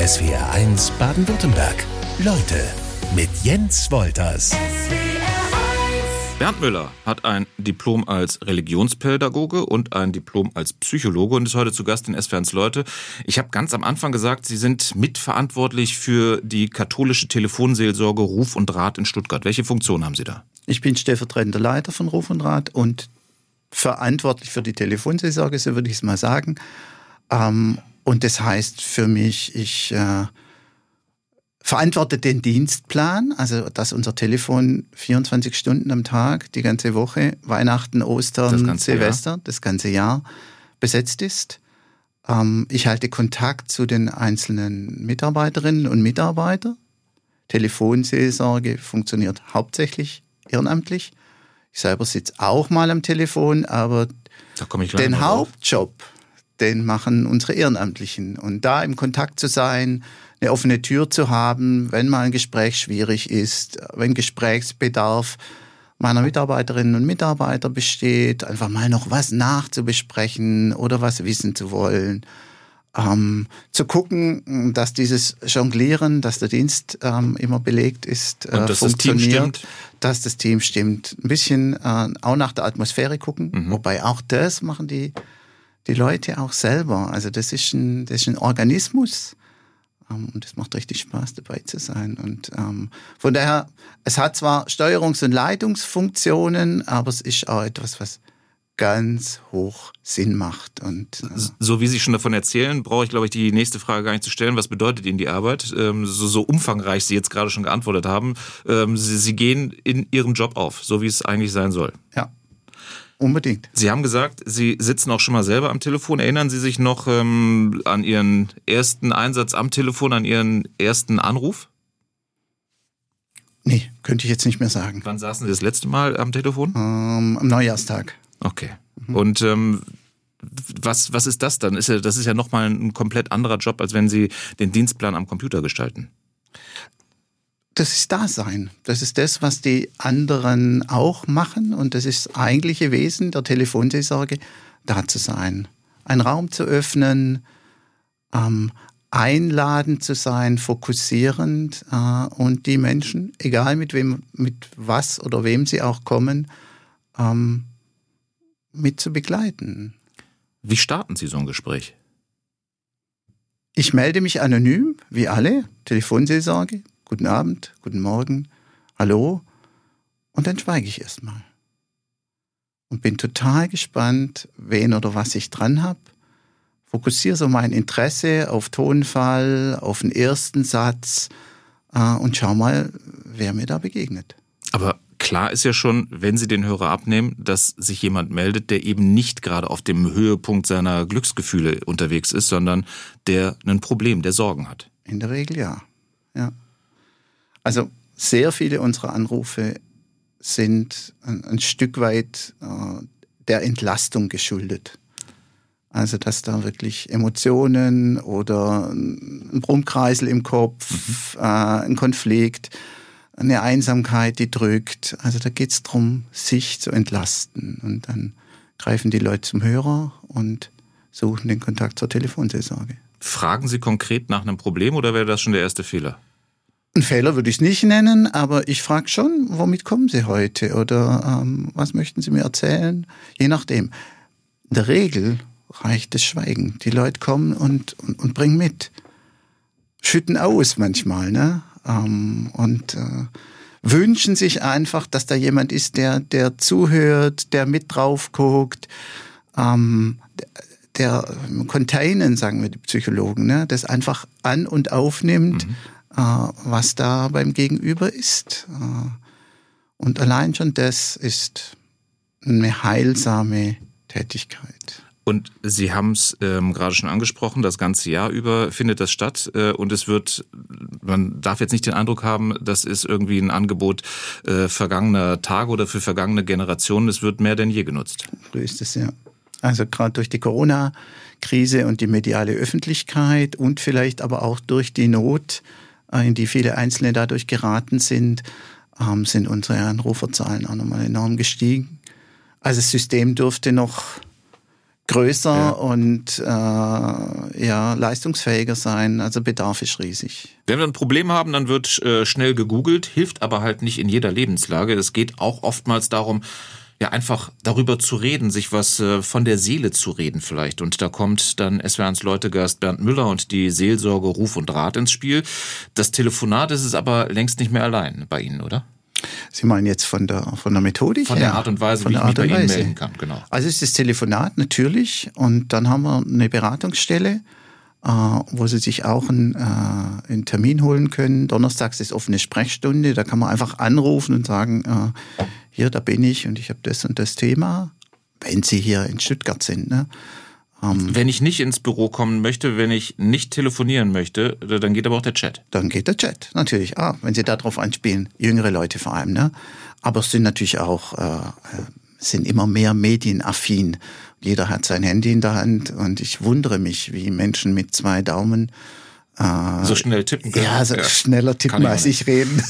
SWR1 Baden-Württemberg. Leute mit Jens Wolters. Bernd Müller hat ein Diplom als Religionspädagoge und ein Diplom als Psychologe und ist heute zu Gast in SWRs Leute. Ich habe ganz am Anfang gesagt, Sie sind mitverantwortlich für die katholische Telefonseelsorge Ruf und Rat in Stuttgart. Welche Funktion haben Sie da? Ich bin stellvertretender Leiter von Ruf und Rat und verantwortlich für die Telefonseelsorge, so würde ich es mal sagen. Ähm, und das heißt für mich, ich äh, verantworte den Dienstplan, also dass unser Telefon 24 Stunden am Tag, die ganze Woche, Weihnachten, Ostern, das Silvester, Jahr. das ganze Jahr besetzt ist. Ähm, ich halte Kontakt zu den einzelnen Mitarbeiterinnen und Mitarbeitern. Telefonseelsorge funktioniert hauptsächlich ehrenamtlich. Ich selber sitze auch mal am Telefon, aber den Hauptjob, den machen unsere Ehrenamtlichen. Und da im Kontakt zu sein, eine offene Tür zu haben, wenn mal ein Gespräch schwierig ist, wenn Gesprächsbedarf meiner Mitarbeiterinnen und Mitarbeiter besteht, einfach mal noch was nachzubesprechen oder was wissen zu wollen. Ähm, zu gucken, dass dieses Jonglieren, dass der Dienst ähm, immer belegt ist, äh, dass funktioniert, das Team stimmt. dass das Team stimmt. Ein bisschen äh, auch nach der Atmosphäre gucken, mhm. wobei auch das machen die, die Leute auch selber. Also das ist ein, das ist ein Organismus, ähm, und es macht richtig Spaß, dabei zu sein. Und ähm, von daher, es hat zwar Steuerungs- und Leitungsfunktionen, aber es ist auch etwas, was ganz hoch Sinn macht. Und, äh so wie Sie schon davon erzählen, brauche ich, glaube ich, die nächste Frage gar nicht zu stellen. Was bedeutet Ihnen die Arbeit? Ähm, so, so, umfangreich Sie jetzt gerade schon geantwortet haben. Ähm, Sie, Sie gehen in Ihrem Job auf, so wie es eigentlich sein soll. Ja. Unbedingt. Sie haben gesagt, Sie sitzen auch schon mal selber am Telefon. Erinnern Sie sich noch ähm, an Ihren ersten Einsatz am Telefon, an Ihren ersten Anruf? Nee, könnte ich jetzt nicht mehr sagen. Wann saßen Sie das letzte Mal am Telefon? Ähm, am Neujahrstag. Okay. Mhm. Und ähm, was, was ist das dann? Ist ja, das ist ja nochmal ein komplett anderer Job, als wenn Sie den Dienstplan am Computer gestalten das ist Dasein. Das ist das, was die anderen auch machen. Und das ist das eigentliche Wesen der Telefonseelsorge, da zu sein. Einen Raum zu öffnen, ähm, einladend zu sein, fokussierend äh, und die Menschen, egal mit wem, mit was oder wem sie auch kommen, ähm, mit zu begleiten. Wie starten Sie so ein Gespräch? Ich melde mich anonym, wie alle, Telefonseelsorge, guten Abend, guten Morgen, hallo. Und dann schweige ich erstmal. Und bin total gespannt, wen oder was ich dran habe. Fokussiere so mein Interesse auf Tonfall, auf den ersten Satz äh, und schau mal, wer mir da begegnet. Aber klar ist ja schon, wenn Sie den Hörer abnehmen, dass sich jemand meldet, der eben nicht gerade auf dem Höhepunkt seiner Glücksgefühle unterwegs ist, sondern der ein Problem, der Sorgen hat. In der Regel ja. Ja. Also sehr viele unserer Anrufe sind ein, ein Stück weit äh, der Entlastung geschuldet. Also dass da wirklich Emotionen oder ein Brummkreisel im Kopf, mhm. äh, ein Konflikt, eine Einsamkeit, die drückt. Also da geht es darum, sich zu entlasten. Und dann greifen die Leute zum Hörer und suchen den Kontakt zur Telefonseelsorge. Fragen Sie konkret nach einem Problem oder wäre das schon der erste Fehler? Ein Fehler würde ich es nicht nennen, aber ich frage schon, womit kommen Sie heute oder ähm, was möchten Sie mir erzählen? Je nachdem. In der Regel reicht das Schweigen. Die Leute kommen und, und, und bringen mit. Schütten aus manchmal, ne? Ähm, und äh, wünschen sich einfach, dass da jemand ist, der, der zuhört, der mit drauf guckt, ähm, der, der Containen, sagen wir die Psychologen, ne? das einfach an- und aufnimmt. Mhm was da beim Gegenüber ist. Äh, und allein schon das ist eine heilsame Tätigkeit. Und Sie haben es ähm, gerade schon angesprochen, das ganze Jahr über findet das statt äh, und es wird, man darf jetzt nicht den Eindruck haben, das ist irgendwie ein Angebot äh, vergangener Tage oder für vergangene Generationen, es wird mehr denn je genutzt. So ist es ja. Also gerade durch die Corona-Krise und die mediale Öffentlichkeit und vielleicht aber auch durch die Not äh, in die viele Einzelne dadurch geraten sind, ähm, sind unsere Anruferzahlen auch nochmal enorm gestiegen. Also das System durfte noch größer ja. und äh, ja, leistungsfähiger sein. Also Bedarf ist riesig. Wenn wir ein Problem haben, dann wird äh, schnell gegoogelt, hilft aber halt nicht in jeder Lebenslage. Es geht auch oftmals darum, ja einfach darüber zu reden, sich was äh, von der Seele zu reden vielleicht. Und da kommt dann SWRs Leutegast Bernd Müller und die Seelsorge Ruf und Rat ins Spiel. Das Telefonat ist es aber längst nicht mehr allein bei Ihnen, oder? Sie meinen jetzt von der, von der Methodik Von der Art und Weise, wie ich mich bei Ihnen melden kann, genau. Also ist das Telefonat natürlich und dann haben wir eine Beratungsstelle, äh, wo Sie sich auch einen, äh, einen Termin holen können. Donnerstags ist offene Sprechstunde, da kann man einfach anrufen und sagen, äh, hier, da bin ich und ich habe das und das Thema, wenn Sie hier in Stuttgart sind. Ne? Ähm, wenn ich nicht ins Büro kommen möchte, wenn ich nicht telefonieren möchte, dann geht aber auch der Chat. Dann geht der Chat, natürlich. Ah, wenn Sie darauf anspielen, jüngere Leute vor allem. Ne? Aber es sind natürlich auch, äh, äh, sind immer mehr medienaffin. Jeder hat sein Handy in der Hand und ich wundere mich, wie Menschen mit zwei Daumen äh, so schnell tippen können. Ja, so ja. schneller tippen als ich reden.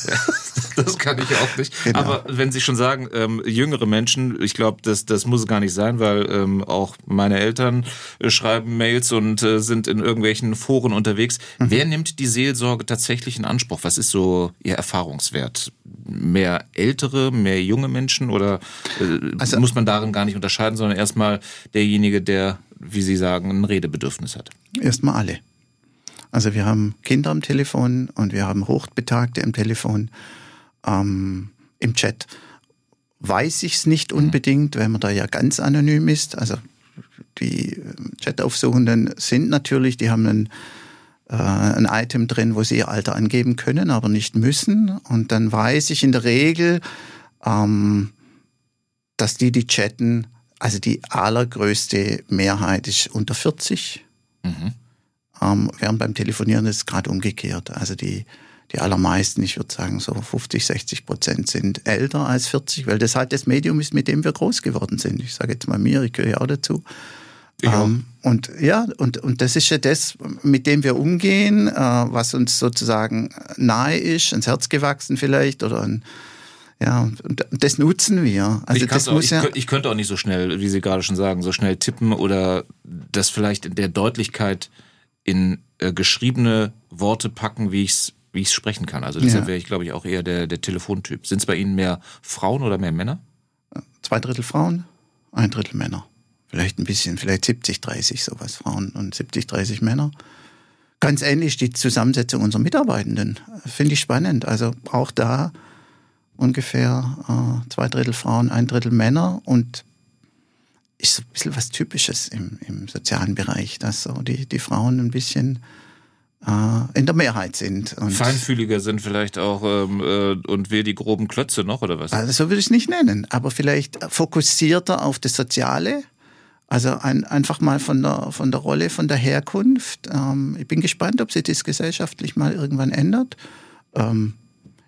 das kann ich auch nicht. Genau. Aber wenn Sie schon sagen, ähm, jüngere Menschen, ich glaube, das, das muss gar nicht sein, weil ähm, auch meine Eltern äh, schreiben Mails und äh, sind in irgendwelchen Foren unterwegs. Mhm. Wer nimmt die Seelsorge tatsächlich in Anspruch? Was ist so Ihr Erfahrungswert? Mehr ältere, mehr junge Menschen oder äh, also, muss man darin gar nicht unterscheiden, sondern erstmal derjenige, der, wie Sie sagen, ein Redebedürfnis hat? Erstmal alle. Also wir haben Kinder am Telefon und wir haben Hochbetagte am Telefon. Ähm, Im Chat weiß ich es nicht mhm. unbedingt, weil man da ja ganz anonym ist. Also die ähm, Chataufsuchenden sind natürlich, die haben einen, äh, ein Item drin, wo sie ihr Alter angeben können, aber nicht müssen. Und dann weiß ich in der Regel, ähm, dass die, die chatten, also die allergrößte Mehrheit ist unter 40. Mhm. Ähm, während beim Telefonieren ist es gerade umgekehrt. Also die, die allermeisten, ich würde sagen so 50, 60 Prozent sind älter als 40, weil das halt das Medium ist, mit dem wir groß geworden sind. Ich sage jetzt mal mir, ich gehöre ja auch dazu. Ja. Ähm, und ja, und, und das ist ja das, mit dem wir umgehen, äh, was uns sozusagen nahe ist, ans Herz gewachsen vielleicht oder ein, ja, und das nutzen wir. Also ich, das auch, muss ja ich, ich könnte auch nicht so schnell, wie Sie gerade schon sagen, so schnell tippen oder das vielleicht in der Deutlichkeit in äh, geschriebene Worte packen, wie ich es wie ich's sprechen kann. Also deshalb ja. wäre ich, glaube ich, auch eher der, der Telefontyp. Sind es bei Ihnen mehr Frauen oder mehr Männer? Zwei Drittel Frauen, ein Drittel Männer. Vielleicht ein bisschen, vielleicht 70, 30 sowas Frauen und 70, 30 Männer. Ganz ähnlich die Zusammensetzung unserer Mitarbeitenden. Finde ich spannend. Also auch da ungefähr äh, zwei Drittel Frauen, ein Drittel Männer und ist so ein bisschen was Typisches im, im sozialen Bereich, dass so die, die Frauen ein bisschen äh, in der Mehrheit sind. Und Feinfühliger sind vielleicht auch ähm, äh, und wir die groben Klötze noch, oder was? Also so würde ich es nicht nennen, aber vielleicht fokussierter auf das Soziale. Also ein, einfach mal von der, von der Rolle, von der Herkunft. Ähm, ich bin gespannt, ob sich das gesellschaftlich mal irgendwann ändert. Ähm,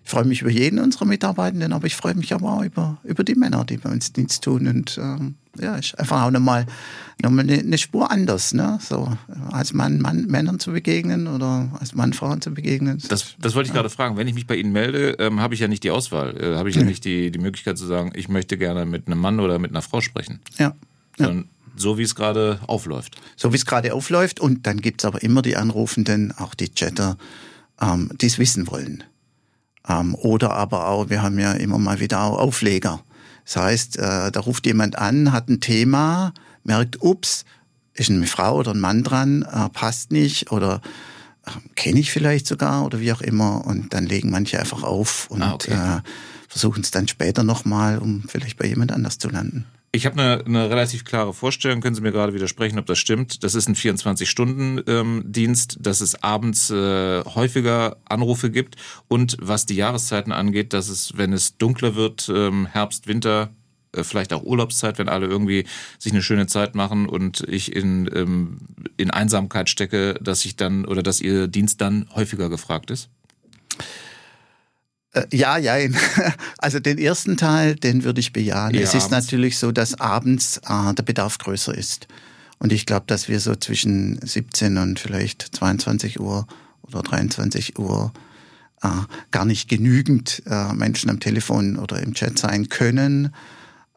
ich freue mich über jeden unserer Mitarbeitenden, aber ich freue mich aber auch über, über die Männer, die bei uns Dienst tun. Und ähm, ja, ist einfach auch nochmal noch mal eine, eine Spur anders, ne? So als Mann, Mann Männern zu begegnen oder als Mann Frauen zu begegnen. Das, das wollte ich ja. gerade fragen. Wenn ich mich bei Ihnen melde, ähm, habe ich ja nicht die Auswahl, äh, habe ich ja nicht die, die Möglichkeit zu sagen, ich möchte gerne mit einem Mann oder mit einer Frau sprechen. Ja. ja. so wie es gerade aufläuft. So wie es gerade aufläuft. Und dann gibt es aber immer die Anrufenden, auch die Chatter, ähm, die es wissen wollen. Ähm, oder aber auch, wir haben ja immer mal wieder auch Aufleger. Das heißt, äh, da ruft jemand an, hat ein Thema, merkt, ups, ist eine Frau oder ein Mann dran, äh, passt nicht oder äh, kenne ich vielleicht sogar oder wie auch immer. Und dann legen manche einfach auf und ah, okay. äh, versuchen es dann später nochmal, um vielleicht bei jemand anders zu landen. Ich habe eine, eine relativ klare Vorstellung, können Sie mir gerade widersprechen, ob das stimmt. Das ist ein 24-Stunden-Dienst, dass es abends äh, häufiger Anrufe gibt und was die Jahreszeiten angeht, dass es, wenn es dunkler wird, ähm, Herbst, Winter, äh, vielleicht auch Urlaubszeit, wenn alle irgendwie sich eine schöne Zeit machen und ich in, ähm, in Einsamkeit stecke, dass ich dann oder dass Ihr Dienst dann häufiger gefragt ist? Äh, ja, ja. Also den ersten Teil, den würde ich bejahen. Ja, es ist abends. natürlich so, dass abends äh, der Bedarf größer ist. Und ich glaube, dass wir so zwischen 17 und vielleicht 22 Uhr oder 23 Uhr äh, gar nicht genügend äh, Menschen am Telefon oder im Chat sein können.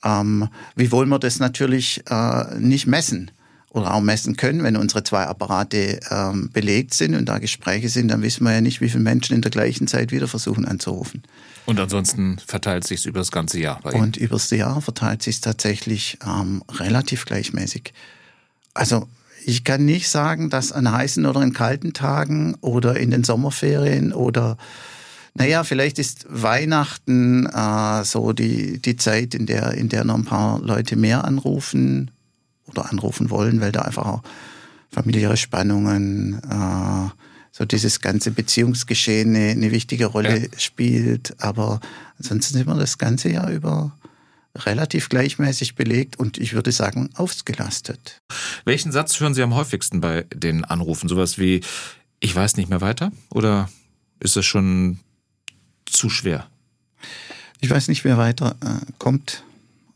Ähm, wie wollen wir das natürlich äh, nicht messen? Oder auch messen können, wenn unsere zwei Apparate ähm, belegt sind und da Gespräche sind, dann wissen wir ja nicht, wie viele Menschen in der gleichen Zeit wieder versuchen anzurufen. Und ansonsten verteilt sich über das ganze Jahr bei Ihnen? Und übers Jahr verteilt sich tatsächlich ähm, relativ gleichmäßig. Also ich kann nicht sagen, dass an heißen oder in kalten Tagen oder in den Sommerferien oder naja, vielleicht ist Weihnachten äh, so die, die Zeit, in der, in der noch ein paar Leute mehr anrufen oder anrufen wollen, weil da einfach auch familiäre Spannungen, äh, so dieses ganze Beziehungsgeschehen eine, eine wichtige Rolle ja. spielt. Aber ansonsten sind wir das ganze Jahr über relativ gleichmäßig belegt und ich würde sagen ausgelastet. Welchen Satz hören Sie am häufigsten bei den Anrufen? Sowas wie, ich weiß nicht mehr weiter? Oder ist das schon zu schwer? Ich weiß nicht, wer weiter äh, kommt.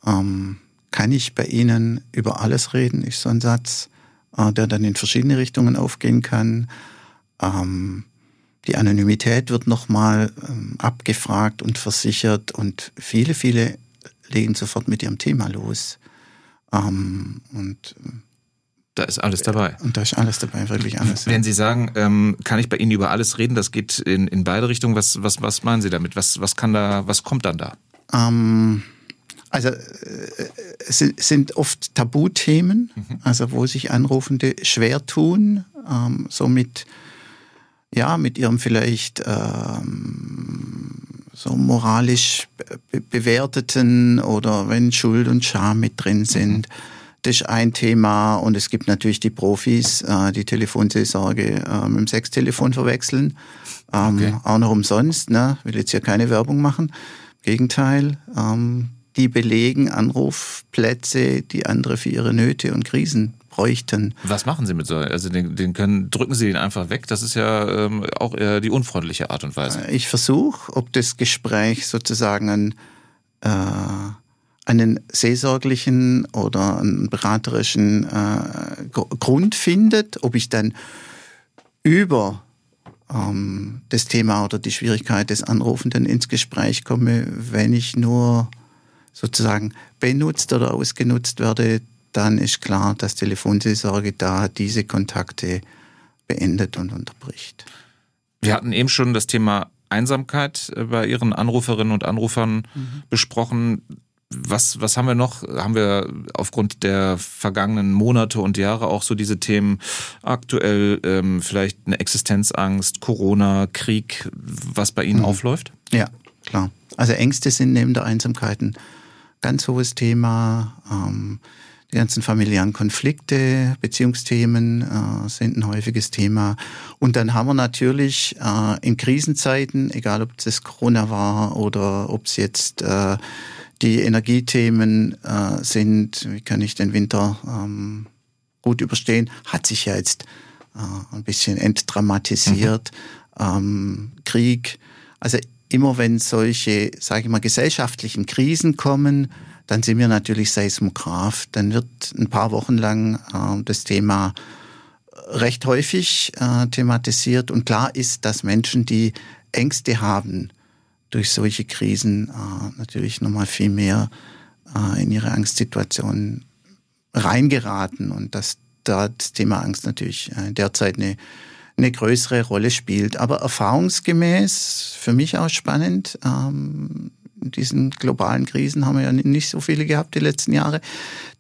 Ähm, kann ich bei Ihnen über alles reden, ist so ein Satz, äh, der dann in verschiedene Richtungen aufgehen kann. Ähm, die Anonymität wird nochmal ähm, abgefragt und versichert und viele, viele legen sofort mit ihrem Thema los. Ähm, und äh, da ist alles dabei. Und da ist alles dabei, wirklich alles. Wenn Sie sagen, ähm, kann ich bei Ihnen über alles reden, das geht in, in beide Richtungen. Was, was, was meinen Sie damit? Was, was kann da, was kommt dann da? Ähm, also äh, es sind oft Tabuthemen, mhm. also wo sich Anrufende schwer tun, ähm, so mit, ja, mit ihrem vielleicht ähm, so moralisch be bewerteten oder wenn Schuld und Scham mit drin sind. Mhm. Das ist ein Thema und es gibt natürlich die Profis, äh, die Telefonseelsorge äh, mit dem Sextelefon verwechseln. Ähm, okay. Auch noch umsonst, ne? will jetzt hier keine Werbung machen. Gegenteil, ähm, die belegen Anrufplätze, die andere für ihre Nöte und Krisen bräuchten. Was machen Sie mit so? Also den, den können, drücken Sie den einfach weg? Das ist ja ähm, auch eher die unfreundliche Art und Weise. Ich versuche, ob das Gespräch sozusagen einen, äh, einen seelsorglichen oder einen beraterischen äh, Grund findet, ob ich dann über ähm, das Thema oder die Schwierigkeit des Anrufenden ins Gespräch komme, wenn ich nur sozusagen benutzt oder ausgenutzt werde, dann ist klar, dass Telefonseelsorge da diese Kontakte beendet und unterbricht. Wir hatten eben schon das Thema Einsamkeit äh, bei Ihren Anruferinnen und Anrufern mhm. besprochen. Was, was haben wir noch? Haben wir aufgrund der vergangenen Monate und Jahre auch so diese Themen aktuell ähm, vielleicht eine Existenzangst, Corona, Krieg, was bei Ihnen mhm. aufläuft? Ja, klar. Also Ängste sind neben der Einsamkeit ein ganz hohes Thema. Ähm, die ganzen familiären Konflikte, Beziehungsthemen äh, sind ein häufiges Thema. Und dann haben wir natürlich äh, in Krisenzeiten, egal ob das Corona war oder ob es jetzt äh, die Energiethemen äh, sind, wie kann ich den Winter ähm, gut überstehen, hat sich ja jetzt äh, ein bisschen entdramatisiert. Mhm. Ähm, Krieg, also immer wenn solche, sage ich mal, gesellschaftlichen Krisen kommen, dann sind wir natürlich Seismograph. Dann wird ein paar Wochen lang äh, das Thema recht häufig äh, thematisiert. Und klar ist, dass Menschen, die Ängste haben durch solche Krisen, äh, natürlich nochmal viel mehr äh, in ihre Angstsituation reingeraten und dass da das Thema Angst natürlich äh, derzeit eine, eine größere Rolle spielt. Aber erfahrungsgemäß, für mich auch spannend, ähm, diesen globalen Krisen haben wir ja nicht so viele gehabt die letzten Jahre,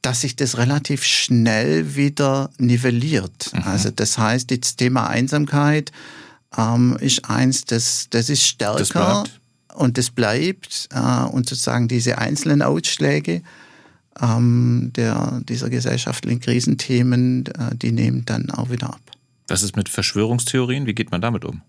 dass sich das relativ schnell wieder nivelliert. Mhm. Also das heißt, das Thema Einsamkeit ähm, ist eins, das, das ist stärker das und das bleibt. Äh, und sozusagen diese einzelnen Ausschläge ähm, der, dieser gesellschaftlichen Krisenthemen, äh, die nehmen dann auch wieder ab. Was ist mit Verschwörungstheorien? Wie geht man damit um?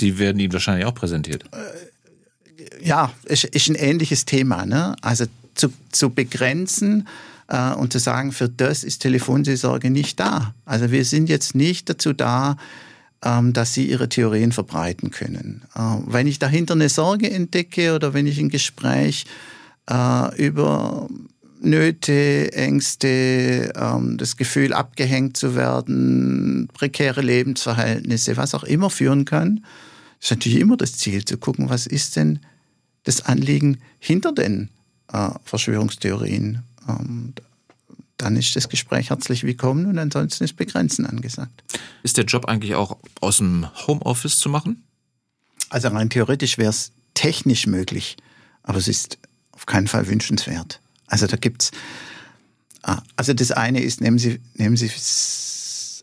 Die werden Ihnen wahrscheinlich auch präsentiert. Äh, ja, ist, ist ein ähnliches Thema. Ne? Also zu, zu begrenzen äh, und zu sagen, für das ist Telefonseelsorge nicht da. Also wir sind jetzt nicht dazu da, ähm, dass sie ihre Theorien verbreiten können. Äh, wenn ich dahinter eine Sorge entdecke oder wenn ich ein Gespräch äh, über Nöte, Ängste, ähm, das Gefühl abgehängt zu werden, prekäre Lebensverhältnisse, was auch immer führen kann, ist natürlich immer das Ziel, zu gucken, was ist denn das Anliegen hinter den äh, Verschwörungstheorien. Ähm, dann ist das Gespräch herzlich willkommen und ansonsten ist Begrenzen angesagt. Ist der Job eigentlich auch aus dem Homeoffice zu machen? Also rein theoretisch wäre es technisch möglich, aber es ist auf keinen Fall wünschenswert. Also da gibt's, ah, also das eine ist, nehmen Sie, nehmen Sie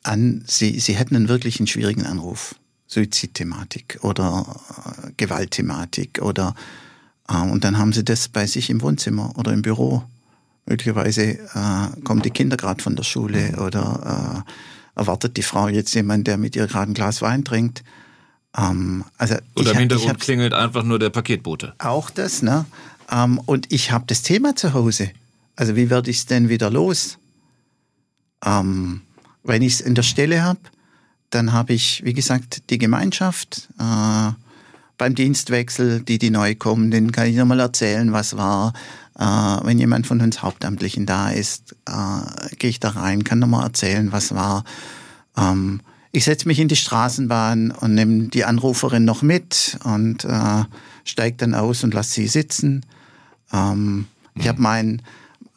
an, Sie, Sie hätten einen wirklich einen schwierigen Anruf. Suizidthematik oder äh, Gewaltthematik oder äh, und dann haben Sie das bei sich im Wohnzimmer oder im Büro. Möglicherweise äh, kommen die Kinder gerade von der Schule oder äh, erwartet die Frau jetzt jemand, der mit ihr gerade ein Glas Wein trinkt. Ähm, also oder im Hintergrund klingelt einfach nur der Paketbote. Auch das, ne? Ähm, und ich habe das Thema zu Hause. Also wie werde ich es denn wieder los? Ähm, wenn ich es in der Stelle habe, dann habe ich, wie gesagt, die Gemeinschaft. Äh, beim Dienstwechsel, die, die neu kommen, denen kann ich nochmal erzählen, was war. Äh, wenn jemand von uns Hauptamtlichen da ist, äh, gehe ich da rein, kann nochmal erzählen, was war. Ähm, ich setze mich in die Straßenbahn und nehme die Anruferin noch mit und äh, steige dann aus und lasse sie sitzen. Ähm, ich habe mein,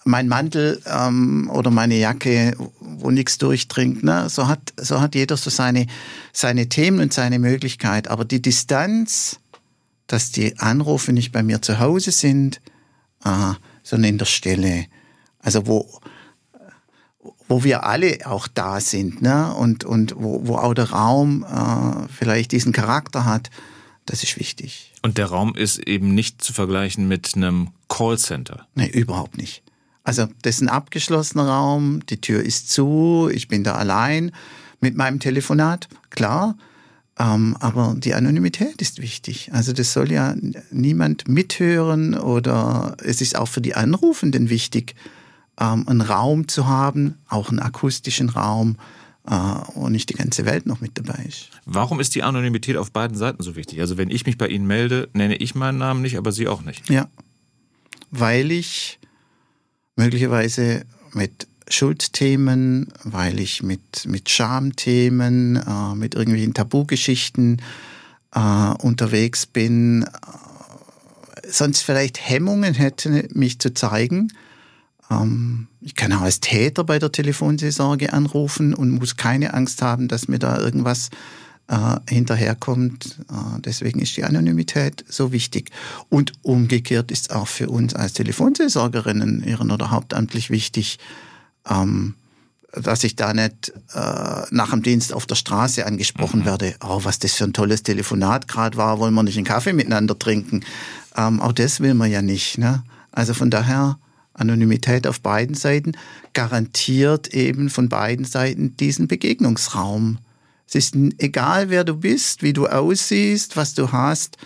mein Mantel ähm, oder meine Jacke, wo nichts durchdringt. Ne? So, hat, so hat jeder so seine, seine Themen und seine Möglichkeit. Aber die Distanz, dass die Anrufe nicht bei mir zu Hause sind, äh, sondern in der Stelle. Also wo, wo wir alle auch da sind ne? und, und wo, wo auch der Raum äh, vielleicht diesen Charakter hat, das ist wichtig. Und der Raum ist eben nicht zu vergleichen mit einem Callcenter? Nee, überhaupt nicht. Also das ist ein abgeschlossener Raum, die Tür ist zu, ich bin da allein mit meinem Telefonat, klar. Ähm, aber die Anonymität ist wichtig. Also das soll ja niemand mithören oder es ist auch für die Anrufenden wichtig, ähm, einen Raum zu haben, auch einen akustischen Raum, und nicht die ganze Welt noch mit dabei ist. Warum ist die Anonymität auf beiden Seiten so wichtig? Also wenn ich mich bei Ihnen melde, nenne ich meinen Namen nicht, aber Sie auch nicht. Ja, weil ich möglicherweise mit Schuldthemen, weil ich mit, mit Schamthemen, äh, mit irgendwelchen Tabugeschichten äh, unterwegs bin, äh, sonst vielleicht Hemmungen hätte, mich zu zeigen. Ähm, ich kann auch als Täter bei der Telefonseelsorge anrufen und muss keine Angst haben, dass mir da irgendwas äh, hinterherkommt. Äh, deswegen ist die Anonymität so wichtig. Und umgekehrt ist auch für uns als Telefonseelsorgerinnen, ihren oder hauptamtlich wichtig, ähm, dass ich da nicht äh, nach dem Dienst auf der Straße angesprochen mhm. werde. Oh, was das für ein tolles Telefonat gerade war, wollen wir nicht einen Kaffee miteinander trinken? Ähm, auch das will man ja nicht. Ne? Also von daher Anonymität auf beiden Seiten garantiert eben von beiden Seiten diesen Begegnungsraum. Es ist egal, wer du bist, wie du aussiehst, was du hast.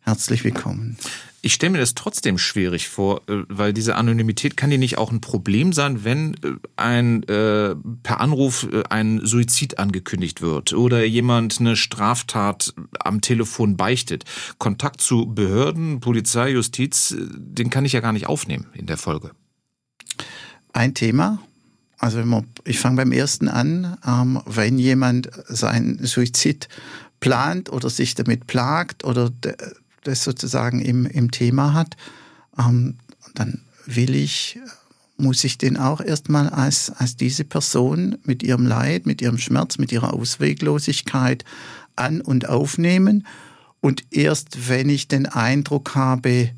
Herzlich willkommen. Ich stelle mir das trotzdem schwierig vor, äh, weil diese Anonymität kann ja nicht auch ein Problem sein, wenn äh, ein äh, per Anruf äh, ein Suizid angekündigt wird oder jemand eine Straftat am Telefon beichtet. Kontakt zu Behörden, Polizei, Justiz, den kann ich ja gar nicht aufnehmen in der Folge. Ein Thema, also ich fange beim ersten an, ähm, wenn jemand seinen Suizid plant oder sich damit plagt oder das sozusagen im, im Thema hat, ähm, dann will ich, muss ich den auch erstmal als, als diese Person mit ihrem Leid, mit ihrem Schmerz, mit ihrer Ausweglosigkeit an und aufnehmen. Und erst wenn ich den Eindruck habe,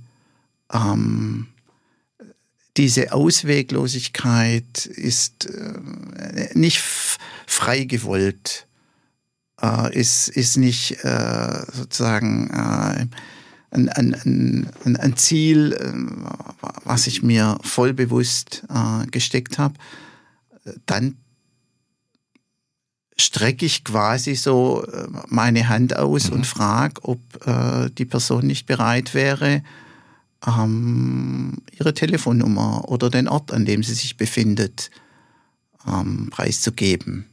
ähm, diese Ausweglosigkeit ist äh, nicht frei gewollt, äh, ist, ist nicht äh, sozusagen äh, ein, ein, ein, ein Ziel, äh, was ich mir voll bewusst äh, gesteckt habe, dann strecke ich quasi so meine Hand aus mhm. und frage, ob die Person nicht bereit wäre, ähm, ihre Telefonnummer oder den Ort, an dem sie sich befindet, ähm, preiszugeben.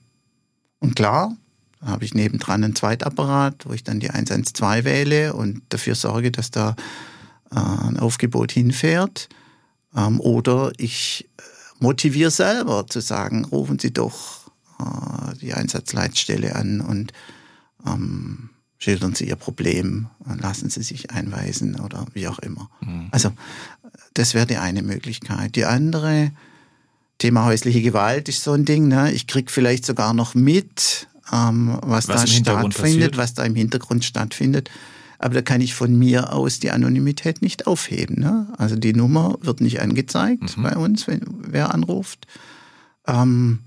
Und klar, habe ich nebendran einen Zweitapparat, wo ich dann die 112 wähle und dafür sorge, dass da äh, ein Aufgebot hinfährt. Ähm, oder ich äh, motiviere selber zu sagen, rufen Sie doch äh, die Einsatzleitstelle an und ähm, schildern Sie Ihr Problem, lassen Sie sich einweisen oder wie auch immer. Mhm. Also das wäre die eine Möglichkeit. Die andere Thema häusliche Gewalt ist so ein Ding. Ne? Ich kriege vielleicht sogar noch mit, ähm, was, was, da stattfindet, was da im Hintergrund stattfindet. Aber da kann ich von mir aus die Anonymität nicht aufheben. Ne? Also die Nummer wird nicht angezeigt mhm. bei uns, wenn wer anruft. Ähm,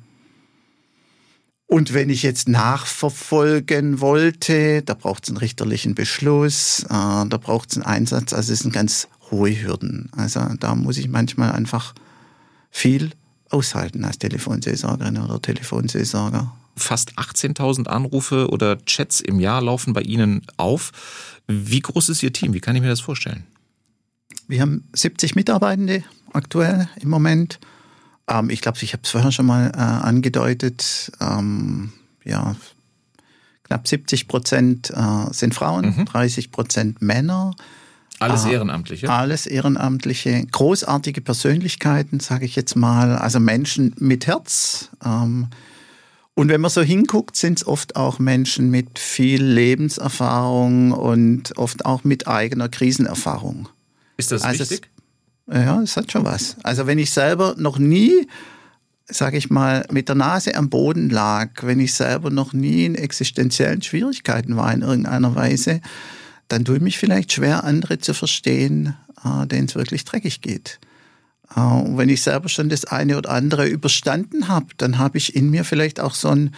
und wenn ich jetzt nachverfolgen wollte, da braucht es einen richterlichen Beschluss, äh, da braucht es einen Einsatz. Also es sind ganz hohe Hürden. Also da muss ich manchmal einfach viel aushalten als Telefonseelsorgerin oder Telefonseelsorger. Fast 18.000 Anrufe oder Chats im Jahr laufen bei Ihnen auf. Wie groß ist Ihr Team? Wie kann ich mir das vorstellen? Wir haben 70 Mitarbeitende aktuell im Moment. Ähm, ich glaube, ich habe es vorher schon mal äh, angedeutet. Ähm, ja, knapp 70 Prozent äh, sind Frauen, mhm. 30 Prozent Männer. Alles äh, Ehrenamtliche? Alles Ehrenamtliche. Großartige Persönlichkeiten, sage ich jetzt mal. Also Menschen mit Herz. Ähm, und wenn man so hinguckt, sind es oft auch Menschen mit viel Lebenserfahrung und oft auch mit eigener Krisenerfahrung. Ist das also wichtig? Ja, es hat schon was. Also wenn ich selber noch nie, sage ich mal, mit der Nase am Boden lag, wenn ich selber noch nie in existenziellen Schwierigkeiten war in irgendeiner Weise, dann tue ich mich vielleicht schwer, andere zu verstehen, äh, denen es wirklich dreckig geht. Äh, und wenn ich selber schon das eine oder andere überstanden habe, dann habe ich in mir vielleicht auch so ein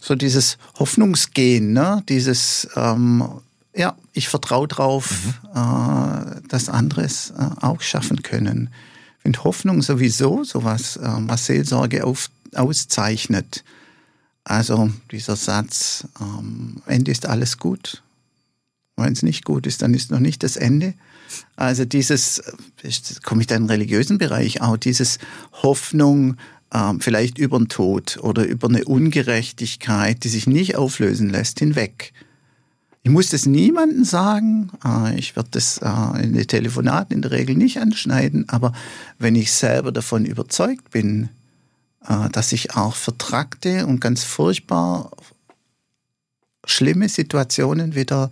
so dieses Hoffnungsgehen, ne? dieses ähm, ja, ich vertraue darauf, mhm. äh, dass andere es äh, auch schaffen können. Ich finde Hoffnung sowieso sowas, äh, was Seelsorge auf, auszeichnet. Also dieser Satz, ähm, Ende ist alles gut. Wenn es nicht gut ist, dann ist noch nicht das Ende. Also dieses, komme ich dann in den religiösen Bereich auch, dieses Hoffnung, ähm, vielleicht über den Tod oder über eine Ungerechtigkeit, die sich nicht auflösen lässt, hinweg. Ich muss das niemandem sagen. Äh, ich werde das äh, in den Telefonaten in der Regel nicht anschneiden. Aber wenn ich selber davon überzeugt bin, äh, dass ich auch vertrackte und ganz furchtbar schlimme Situationen wieder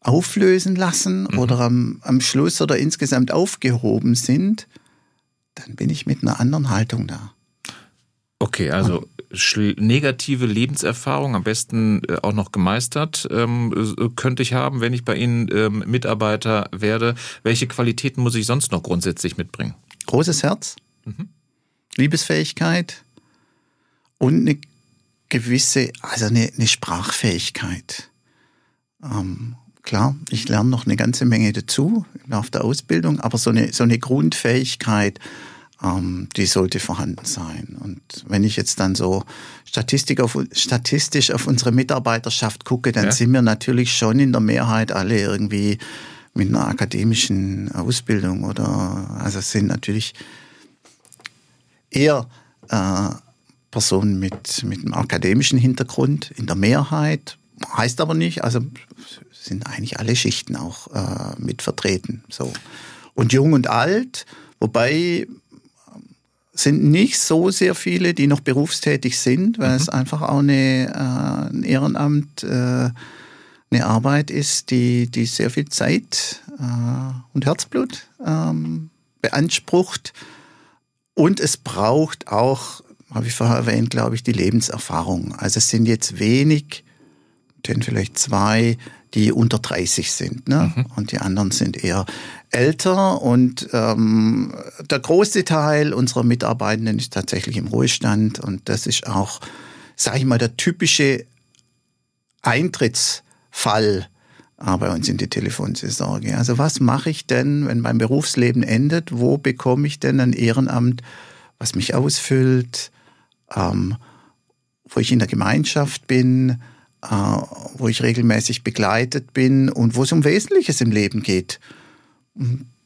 auflösen lassen mhm. oder am, am Schluss oder insgesamt aufgehoben sind, dann bin ich mit einer anderen Haltung da. Okay, also negative Lebenserfahrung, am besten äh, auch noch gemeistert, ähm, könnte ich haben, wenn ich bei Ihnen ähm, Mitarbeiter werde. Welche Qualitäten muss ich sonst noch grundsätzlich mitbringen? Großes Herz, mhm. Liebesfähigkeit und eine gewisse, also eine, eine Sprachfähigkeit. Ähm, klar, ich lerne noch eine ganze Menge dazu auf der Ausbildung, aber so eine, so eine Grundfähigkeit, ähm, die sollte vorhanden sein. Und wenn ich jetzt dann so Statistik auf, statistisch auf unsere Mitarbeiterschaft gucke, dann ja. sind wir natürlich schon in der Mehrheit alle irgendwie mit einer akademischen Ausbildung oder also es sind natürlich eher äh, Personen mit, mit einem akademischen Hintergrund in der Mehrheit. Heißt aber nicht, also sind eigentlich alle Schichten auch äh, mit vertreten. So. Und jung und alt, wobei sind nicht so sehr viele, die noch berufstätig sind, weil mhm. es einfach auch eine, äh, ein Ehrenamt, äh, eine Arbeit ist, die, die sehr viel Zeit äh, und Herzblut ähm, beansprucht. Und es braucht auch, habe ich vorher erwähnt, glaube ich, die Lebenserfahrung. Also es sind jetzt wenig, denn vielleicht zwei, die unter 30 sind. Ne? Mhm. Und die anderen sind eher älter. Und ähm, der große Teil unserer Mitarbeitenden ist tatsächlich im Ruhestand. Und das ist auch, sage ich mal, der typische Eintrittsfall äh, bei uns in die Telefonseelsorge. Also was mache ich denn, wenn mein Berufsleben endet? Wo bekomme ich denn ein Ehrenamt, was mich ausfüllt, ähm, wo ich in der Gemeinschaft bin, wo ich regelmäßig begleitet bin und wo es um Wesentliches im Leben geht.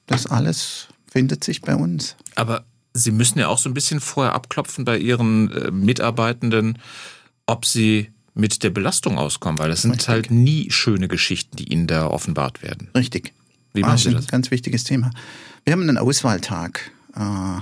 Das alles findet sich bei uns. Aber Sie müssen ja auch so ein bisschen vorher abklopfen bei Ihren äh, Mitarbeitenden, ob sie mit der Belastung auskommen, weil das sind Richtig. halt nie schöne Geschichten, die Ihnen da offenbart werden. Richtig. Wie machen Sie das? Ein ganz wichtiges Thema. Wir haben einen Auswahltag äh,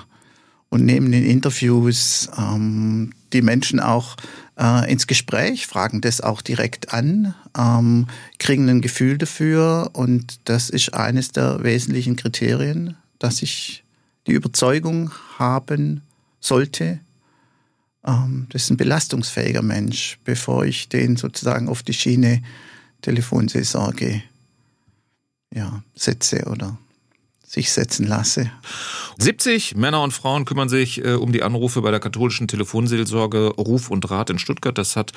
und nehmen in Interviews ähm, die Menschen auch äh, ins Gespräch, fragen das auch direkt an, ähm, kriegen ein Gefühl dafür und das ist eines der wesentlichen Kriterien, dass ich die Überzeugung haben sollte, ähm, das ist ein belastungsfähiger Mensch, bevor ich den sozusagen auf die Schiene Telefonseelsorge ja, setze oder sich setzen lasse. 70 Männer und Frauen kümmern sich äh, um die Anrufe bei der katholischen Telefonseelsorge Ruf und Rat in Stuttgart. Das hat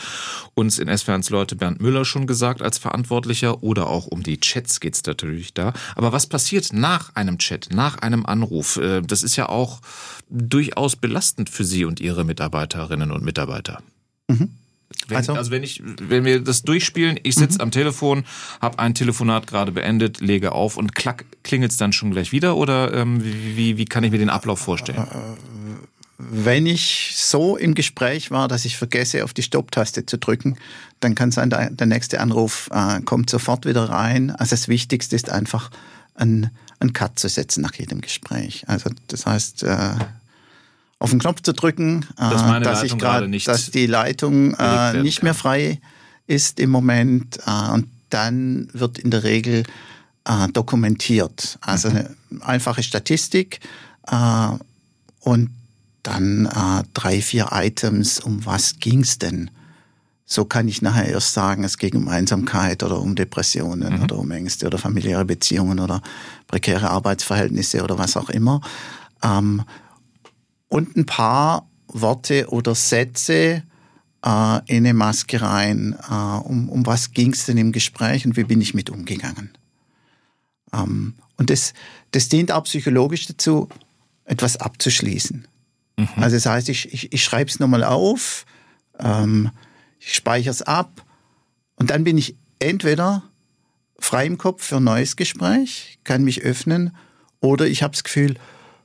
uns in SWRs Leute Bernd Müller schon gesagt als Verantwortlicher. Oder auch um die Chats geht es natürlich da. Aber was passiert nach einem Chat, nach einem Anruf? Äh, das ist ja auch durchaus belastend für Sie und Ihre Mitarbeiterinnen und Mitarbeiter. Mhm. Wenn, also, also, wenn ich, wenn wir das durchspielen, ich sitze mhm. am Telefon, habe ein Telefonat gerade beendet, lege auf und klack, klingelt es dann schon gleich wieder oder ähm, wie, wie kann ich mir den Ablauf vorstellen? Äh, wenn ich so im Gespräch war, dass ich vergesse, auf die Stopptaste zu drücken, dann kann sein, der, der nächste Anruf äh, kommt sofort wieder rein. Also das Wichtigste ist einfach, einen, einen Cut zu setzen nach jedem Gespräch. Also das heißt, äh, auf den Knopf zu drücken, dass, äh, dass ich gerade nicht dass die Leitung äh, nicht mehr frei ist im Moment äh, und dann wird in der Regel äh, dokumentiert. Also mhm. eine einfache Statistik äh, und dann äh, drei, vier Items, um was ging's denn? So kann ich nachher erst sagen, es ging um Einsamkeit oder um Depressionen mhm. oder um Ängste oder familiäre Beziehungen oder prekäre Arbeitsverhältnisse oder was auch immer. Ähm, und ein paar Worte oder Sätze äh, in eine Maske rein. Äh, um, um was ging es denn im Gespräch und wie bin ich mit umgegangen? Ähm, und das, das dient auch psychologisch dazu, etwas abzuschließen. Mhm. Also das heißt, ich, ich, ich schreibe es nochmal auf, ähm, ich speichere es ab und dann bin ich entweder frei im Kopf für ein neues Gespräch, kann mich öffnen oder ich habe das Gefühl,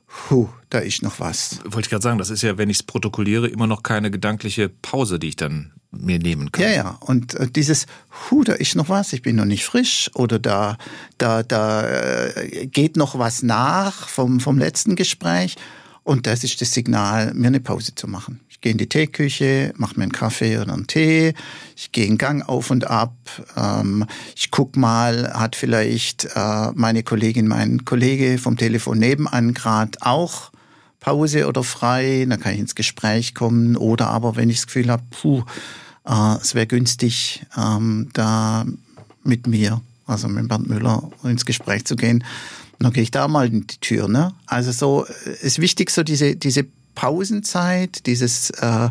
Puh, da ist noch was. Wollte ich gerade sagen, das ist ja, wenn ich es protokolliere, immer noch keine gedankliche Pause, die ich dann mir nehmen kann. Ja, ja. Und äh, dieses, hu, da ist noch was, ich bin noch nicht frisch oder da, da, da äh, geht noch was nach vom, vom letzten Gespräch. Und das ist das Signal, mir eine Pause zu machen. Ich gehe in die Teeküche, mache mir einen Kaffee oder einen Tee, ich gehe einen Gang auf und ab, ähm, ich guck mal, hat vielleicht äh, meine Kollegin, mein Kollege vom Telefon nebenan gerade auch Pause oder frei, dann kann ich ins Gespräch kommen. Oder aber wenn ich das Gefühl habe, puh, äh, es wäre günstig, ähm, da mit mir, also mit Bernd Müller, ins Gespräch zu gehen, dann gehe ich da mal in die Tür. Ne? Also so äh, ist wichtig, so diese, diese Pausenzeit, dieses äh,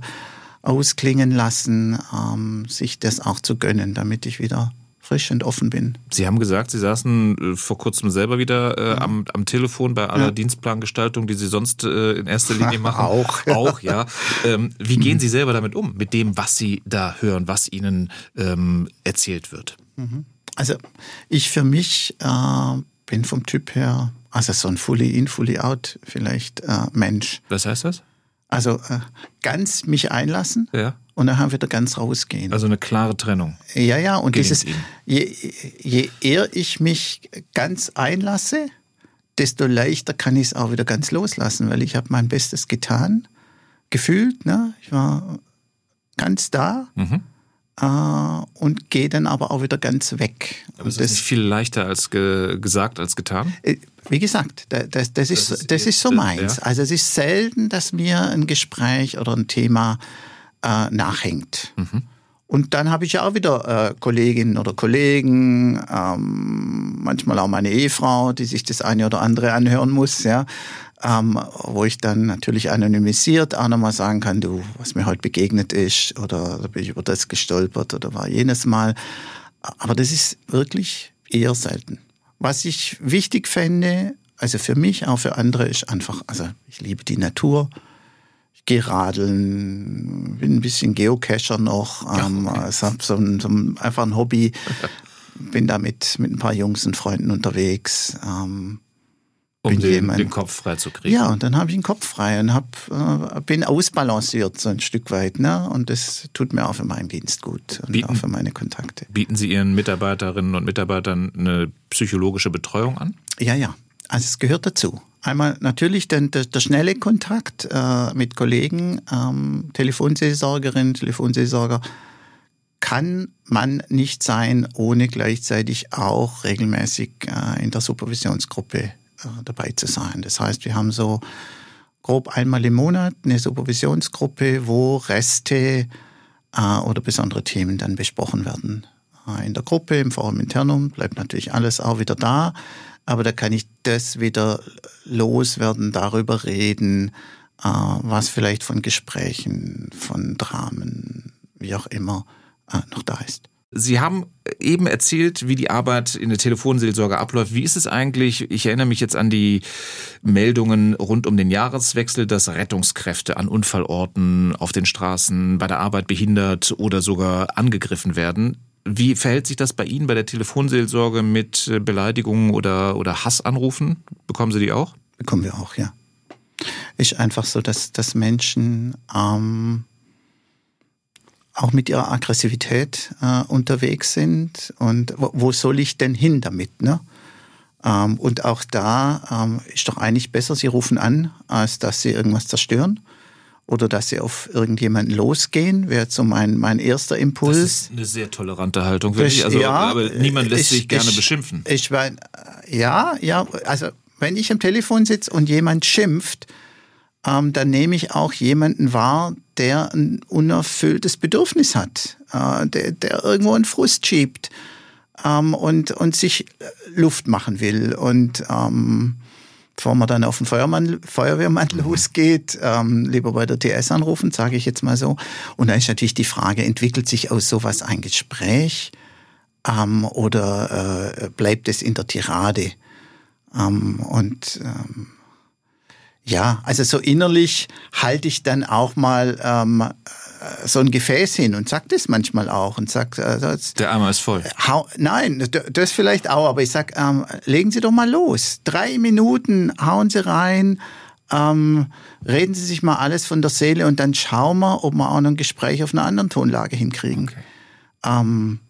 Ausklingen lassen, ähm, sich das auch zu gönnen, damit ich wieder frisch und offen bin. Sie haben gesagt, Sie saßen äh, vor kurzem selber wieder äh, am, am Telefon bei aller ja. Dienstplangestaltung, die Sie sonst äh, in erster Linie machen. auch. Auch, ja. Ähm, wie gehen mhm. Sie selber damit um, mit dem, was Sie da hören, was Ihnen ähm, erzählt wird? Mhm. Also ich für mich äh, bin vom Typ her also so ein Fully in, Fully out vielleicht äh, Mensch. Was heißt das? Also äh, ganz mich einlassen ja. und dann haben wir wieder ganz rausgehen. Also eine klare Trennung. Ja, ja. Und dieses, je, je eher ich mich ganz einlasse, desto leichter kann ich es auch wieder ganz loslassen, weil ich habe mein Bestes getan, gefühlt. Ne? Ich war ganz da. Mhm und gehe dann aber auch wieder ganz weg. Aber ist das nicht viel leichter als ge gesagt als getan? Äh, wie gesagt, das, das, das ist, ist, das ist so meins. Ja. Also es ist selten, dass mir ein Gespräch oder ein Thema äh, nachhängt. Mhm. Und dann habe ich ja auch wieder äh, Kolleginnen oder Kollegen, ähm, manchmal auch meine Ehefrau, die sich das eine oder andere anhören muss, ja ähm, wo ich dann natürlich anonymisiert auch nochmal sagen kann, du, was mir heute begegnet ist oder da bin ich über das gestolpert oder war jenes Mal. Aber das ist wirklich eher selten. Was ich wichtig fände, also für mich, auch für andere, ist einfach, also ich liebe die Natur. Ich gehe radeln, bin ein bisschen Geocacher noch, ähm, also habe so ein, so ein, einfach ein Hobby, bin da mit, mit ein paar Jungs und Freunden unterwegs. Ähm, um den, den, Kopf frei zu kriegen. Ja, und dann habe ich den Kopf frei und hab, äh, bin ausbalanciert so ein Stück weit. Ne? Und das tut mir auch für meinen Dienst gut und bieten, auch für meine Kontakte. Bieten Sie Ihren Mitarbeiterinnen und Mitarbeitern eine psychologische Betreuung an? Ja, ja. Also es gehört dazu. Einmal natürlich den, der, der schnelle Kontakt äh, mit Kollegen, ähm, Telefonseelsorgerin, Telefonseelsorger, kann man nicht sein, ohne gleichzeitig auch regelmäßig äh, in der Supervisionsgruppe dabei zu sein. Das heißt, wir haben so grob einmal im Monat eine Supervisionsgruppe, wo Reste äh, oder besondere Themen dann besprochen werden. Äh, in der Gruppe, im Forum Internum bleibt natürlich alles auch wieder da, aber da kann ich das wieder loswerden, darüber reden, äh, was vielleicht von Gesprächen, von Dramen, wie auch immer, äh, noch da ist. Sie haben eben erzählt, wie die Arbeit in der Telefonseelsorge abläuft. Wie ist es eigentlich? Ich erinnere mich jetzt an die Meldungen rund um den Jahreswechsel, dass Rettungskräfte an Unfallorten, auf den Straßen, bei der Arbeit behindert oder sogar angegriffen werden. Wie verhält sich das bei Ihnen bei der Telefonseelsorge mit Beleidigungen oder, oder Hassanrufen? Bekommen Sie die auch? Bekommen wir auch, ja. Ist einfach so, dass, dass Menschen ähm, auch mit ihrer Aggressivität äh, unterwegs sind. Und wo, wo, soll ich denn hin damit? Ne? Ähm, und auch da ähm, ist doch eigentlich besser, sie rufen an, als dass sie irgendwas zerstören oder dass sie auf irgendjemanden losgehen, wäre so mein, mein erster Impuls. Das ist eine sehr tolerante Haltung, wirklich. Also, ja, aber niemand lässt ich, sich gerne ich, beschimpfen. Ich mein, ja, ja, also wenn ich am Telefon sitze und jemand schimpft, ähm, dann nehme ich auch jemanden wahr, der ein unerfülltes Bedürfnis hat, äh, der, der irgendwo einen Frust schiebt ähm, und, und sich Luft machen will. Und ähm, bevor man dann auf den Feuermann, Feuerwehrmann mhm. losgeht, ähm, lieber bei der TS anrufen, sage ich jetzt mal so. Und da ist natürlich die Frage, entwickelt sich aus sowas ein Gespräch ähm, oder äh, bleibt es in der Tirade? Ähm, und ähm, ja, also so innerlich halte ich dann auch mal ähm, äh, so ein Gefäß hin und sag das manchmal auch und sag, äh, das, der Eimer ist voll. Hau, nein, das vielleicht auch, aber ich sag, ähm, legen Sie doch mal los. Drei Minuten hauen Sie rein, ähm, reden Sie sich mal alles von der Seele und dann schauen wir, ob wir auch noch ein Gespräch auf einer anderen Tonlage hinkriegen. Okay. Ähm,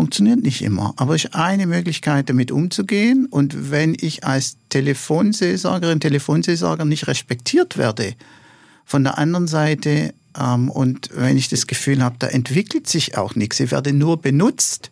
Funktioniert nicht immer, aber ist eine Möglichkeit, damit umzugehen. Und wenn ich als Telefonseelsorgerin, Telefonseelsorger nicht respektiert werde, von der anderen Seite, ähm, und wenn ich das Gefühl habe, da entwickelt sich auch nichts, ich werde nur benutzt,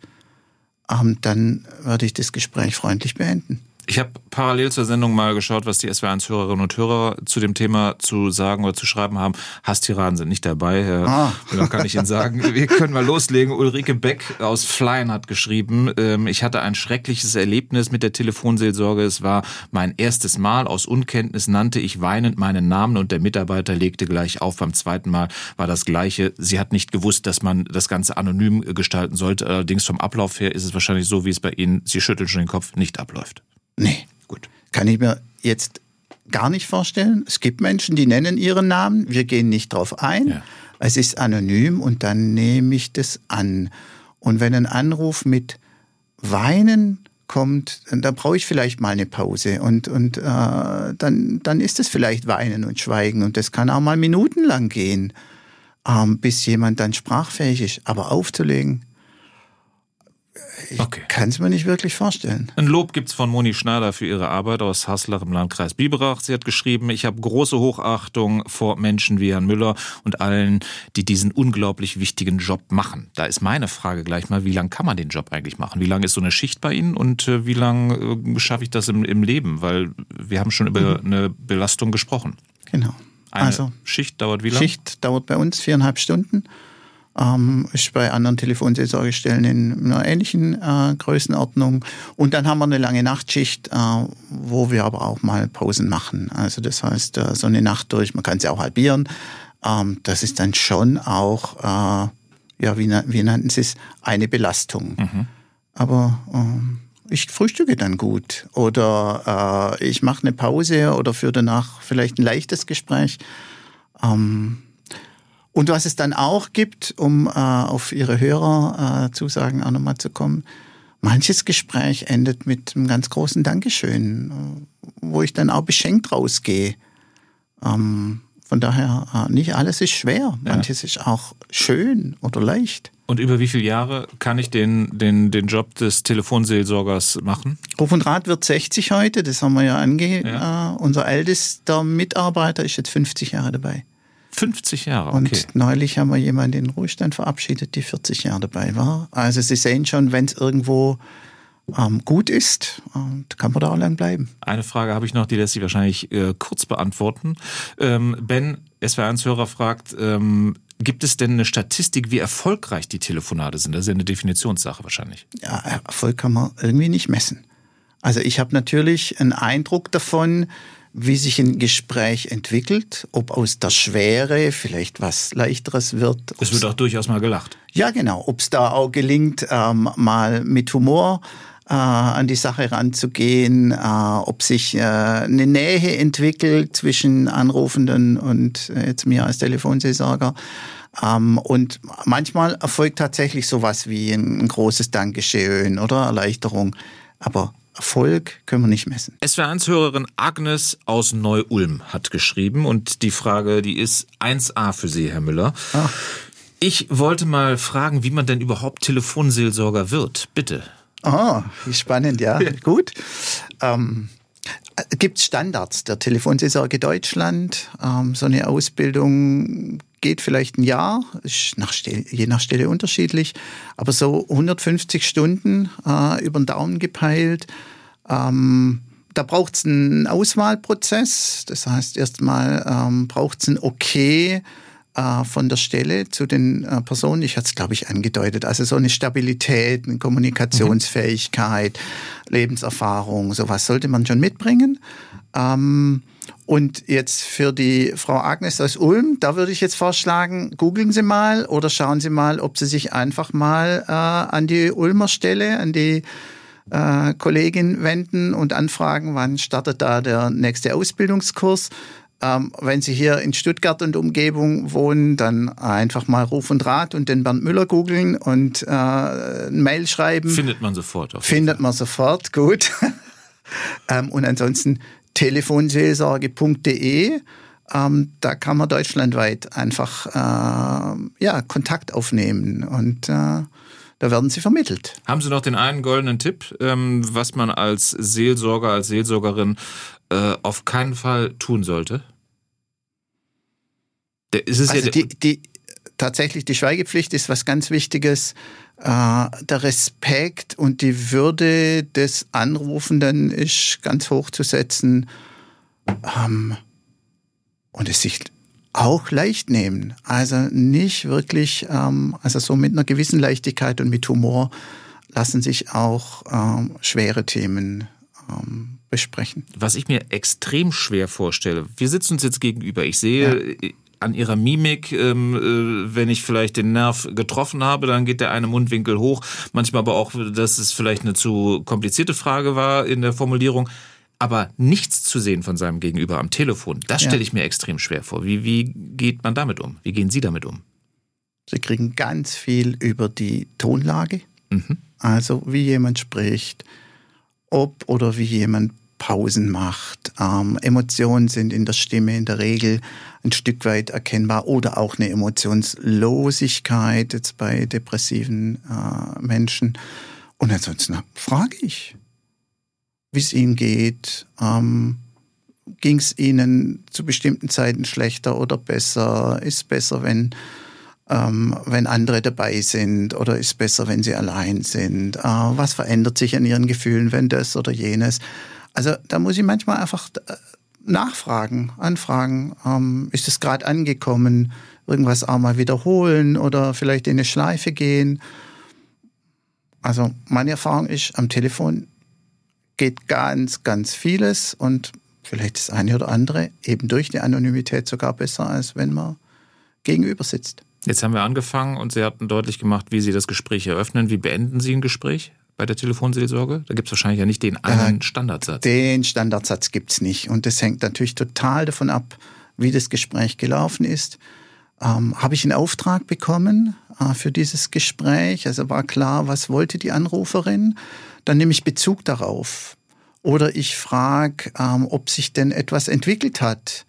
ähm, dann werde ich das Gespräch freundlich beenden. Ich habe parallel zur Sendung mal geschaut, was die SW1-Hörerinnen und Hörer zu dem Thema zu sagen oder zu schreiben haben. Hasstiraden sind nicht dabei. Ah. Da kann ich Ihnen sagen. Wir können mal loslegen. Ulrike Beck aus Flyen hat geschrieben, ähm, ich hatte ein schreckliches Erlebnis mit der Telefonseelsorge. Es war mein erstes Mal. Aus Unkenntnis nannte ich weinend meinen Namen und der Mitarbeiter legte gleich auf. Beim zweiten Mal war das Gleiche. Sie hat nicht gewusst, dass man das Ganze anonym gestalten sollte. Allerdings vom Ablauf her ist es wahrscheinlich so, wie es bei Ihnen, Sie schütteln schon den Kopf, nicht abläuft. Nee, gut. Kann ich mir jetzt gar nicht vorstellen. Es gibt Menschen, die nennen ihren Namen. Wir gehen nicht drauf ein. Ja. Es ist anonym und dann nehme ich das an. Und wenn ein Anruf mit Weinen kommt, dann brauche ich vielleicht mal eine Pause und, und äh, dann, dann ist es vielleicht Weinen und Schweigen und das kann auch mal minutenlang gehen, ähm, bis jemand dann sprachfähig ist. Aber aufzulegen, ich okay. kann es mir nicht wirklich vorstellen. Ein Lob gibt's von Moni Schneider für ihre Arbeit aus Haslach im Landkreis Biberach. Sie hat geschrieben, ich habe große Hochachtung vor Menschen wie Herrn Müller und allen, die diesen unglaublich wichtigen Job machen. Da ist meine Frage gleich mal, wie lange kann man den Job eigentlich machen? Wie lange ist so eine Schicht bei Ihnen und äh, wie lange äh, schaffe ich das im, im, Leben? Weil wir haben schon über mhm. eine Belastung gesprochen. Genau. Eine also, Schicht dauert wie lange? Schicht dauert bei uns viereinhalb Stunden ähm, ist bei anderen Telefonseelsorgestellen in einer ähnlichen äh, Größenordnung. Und dann haben wir eine lange Nachtschicht, äh, wo wir aber auch mal Pausen machen. Also das heißt, äh, so eine Nacht durch, man kann sie auch halbieren. Ähm, das ist dann schon auch, äh, ja, wie, wie nannten Sie es, eine Belastung. Mhm. Aber ähm, ich frühstücke dann gut oder äh, ich mache eine Pause oder führe danach vielleicht ein leichtes Gespräch. Ähm, und was es dann auch gibt, um äh, auf Ihre Hörerzusagen äh, auch nochmal zu kommen, manches Gespräch endet mit einem ganz großen Dankeschön, äh, wo ich dann auch beschenkt rausgehe. Ähm, von daher, äh, nicht alles ist schwer. Manches ja. ist auch schön oder leicht. Und über wie viele Jahre kann ich den, den, den Job des Telefonseelsorgers machen? Ruf und Rat wird 60 heute, das haben wir ja ange. Ja. Äh, unser ältester Mitarbeiter ist jetzt 50 Jahre dabei. 50 Jahre, okay. Und neulich haben wir jemanden in den Ruhestand verabschiedet, die 40 Jahre dabei war. Also Sie sehen schon, wenn es irgendwo ähm, gut ist, äh, kann man da auch lang bleiben. Eine Frage habe ich noch, die lässt sich wahrscheinlich äh, kurz beantworten. Ähm, ben, SWR1-Hörer fragt, ähm, gibt es denn eine Statistik, wie erfolgreich die Telefonate sind? Das ist ja eine Definitionssache wahrscheinlich. Ja, Erfolg kann man irgendwie nicht messen. Also ich habe natürlich einen Eindruck davon, wie sich ein Gespräch entwickelt, ob aus der Schwere vielleicht was leichteres wird. Es wird auch durchaus mal gelacht. Ja, genau. Ob es da auch gelingt, ähm, mal mit Humor äh, an die Sache ranzugehen, äh, ob sich äh, eine Nähe entwickelt zwischen Anrufenden und äh, jetzt mir als Telefonseelsorger. Ähm, und manchmal erfolgt tatsächlich sowas wie ein, ein großes Dankeschön oder Erleichterung. Aber Erfolg können wir nicht messen. SWR1-Hörerin Agnes aus Neu-Ulm hat geschrieben und die Frage, die ist 1a für Sie, Herr Müller. Ach. Ich wollte mal fragen, wie man denn überhaupt Telefonseelsorger wird. Bitte. Oh, wie spannend, ja. Gut. Ähm, Gibt es Standards der Telefonseelsorge Deutschland? Ähm, so eine Ausbildung geht vielleicht ein Jahr, ist nach je nach Stelle unterschiedlich, aber so 150 Stunden äh, über den Daumen gepeilt. Ähm, da braucht es einen Auswahlprozess, das heißt erstmal ähm, braucht es ein Okay äh, von der Stelle zu den äh, Personen. Ich hatte es, glaube ich, angedeutet. Also so eine Stabilität, eine Kommunikationsfähigkeit, mhm. Lebenserfahrung, sowas sollte man schon mitbringen. Ähm, und jetzt für die Frau Agnes aus Ulm, da würde ich jetzt vorschlagen, googeln Sie mal oder schauen Sie mal, ob Sie sich einfach mal äh, an die Ulmer Stelle, an die äh, Kollegin wenden und anfragen, wann startet da der nächste Ausbildungskurs. Ähm, wenn Sie hier in Stuttgart und Umgebung wohnen, dann einfach mal Ruf und Rat und den Bernd Müller googeln und äh, ein Mail schreiben. Findet man sofort. Findet man sofort, gut. ähm, und ansonsten telefonseelsorge.de. Ähm, da kann man deutschlandweit einfach äh, ja, Kontakt aufnehmen und äh, da werden sie vermittelt. Haben Sie noch den einen goldenen Tipp, ähm, was man als Seelsorger, als Seelsorgerin äh, auf keinen Fall tun sollte? Der, also ja die, die, tatsächlich die Schweigepflicht ist was ganz Wichtiges. Äh, der Respekt und die Würde des Anrufenden ist ganz hoch zu setzen. Ähm, und es sich auch leicht nehmen. Also nicht wirklich, ähm, also so mit einer gewissen Leichtigkeit und mit Humor lassen sich auch ähm, schwere Themen besprechen. Was ich mir extrem schwer vorstelle, wir sitzen uns jetzt gegenüber. Ich sehe ja an ihrer Mimik, ähm, äh, wenn ich vielleicht den Nerv getroffen habe, dann geht der eine Mundwinkel hoch. Manchmal aber auch, dass es vielleicht eine zu komplizierte Frage war in der Formulierung. Aber nichts zu sehen von seinem Gegenüber am Telefon, das stelle ich mir extrem schwer vor. Wie, wie geht man damit um? Wie gehen Sie damit um? Sie kriegen ganz viel über die Tonlage, mhm. also wie jemand spricht, ob oder wie jemand Pausen macht. Ähm, Emotionen sind in der Stimme in der Regel ein Stück weit erkennbar oder auch eine Emotionslosigkeit jetzt bei depressiven äh, Menschen. Und ansonsten frage ich, wie es ihnen geht. Ähm, Ging es ihnen zu bestimmten Zeiten schlechter oder besser? Ist besser, wenn ähm, wenn andere dabei sind oder ist besser, wenn sie allein sind? Äh, was verändert sich an ihren Gefühlen, wenn das oder jenes? Also da muss ich manchmal einfach äh, nachfragen, anfragen, ähm, ist es gerade angekommen, irgendwas auch mal wiederholen oder vielleicht in eine Schleife gehen. Also meine Erfahrung ist, am Telefon geht ganz, ganz vieles und vielleicht das eine oder andere eben durch die Anonymität sogar besser, als wenn man gegenüber sitzt. Jetzt haben wir angefangen und Sie hatten deutlich gemacht, wie Sie das Gespräch eröffnen. Wie beenden Sie ein Gespräch? Bei der Telefonseelsorge? Da gibt es wahrscheinlich ja nicht den einen äh, Standardsatz. Den Standardsatz gibt es nicht. Und das hängt natürlich total davon ab, wie das Gespräch gelaufen ist. Ähm, Habe ich einen Auftrag bekommen äh, für dieses Gespräch? Also war klar, was wollte die Anruferin? Dann nehme ich Bezug darauf. Oder ich frage, ähm, ob sich denn etwas entwickelt hat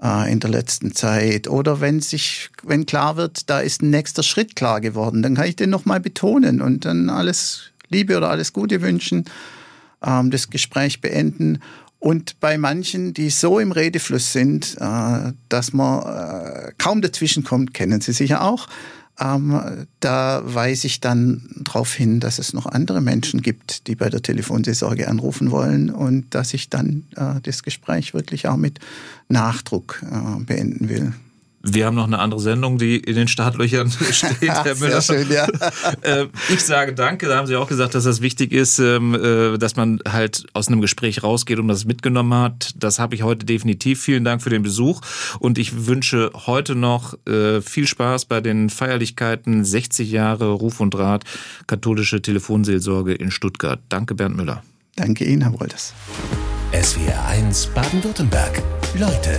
äh, in der letzten Zeit. Oder wenn sich, wenn klar wird, da ist ein nächster Schritt klar geworden, dann kann ich den nochmal betonen und dann alles Liebe oder alles Gute wünschen, ähm, das Gespräch beenden. Und bei manchen, die so im Redefluss sind, äh, dass man äh, kaum dazwischen kommt, kennen Sie sicher auch, ähm, da weise ich dann darauf hin, dass es noch andere Menschen gibt, die bei der Telefonseelsorge anrufen wollen und dass ich dann äh, das Gespräch wirklich auch mit Nachdruck äh, beenden will. Wir haben noch eine andere Sendung, die in den Startlöchern steht, Herr Müller. Sehr schön, ja. Äh, ich sage danke. Da haben Sie auch gesagt, dass das wichtig ist, ähm, äh, dass man halt aus einem Gespräch rausgeht und das mitgenommen hat. Das habe ich heute definitiv. Vielen Dank für den Besuch und ich wünsche heute noch äh, viel Spaß bei den Feierlichkeiten 60 Jahre Ruf und Rat katholische Telefonseelsorge in Stuttgart. Danke, Bernd Müller. Danke Ihnen, Herr Wolters. SWR 1 Baden-Württemberg. Leute,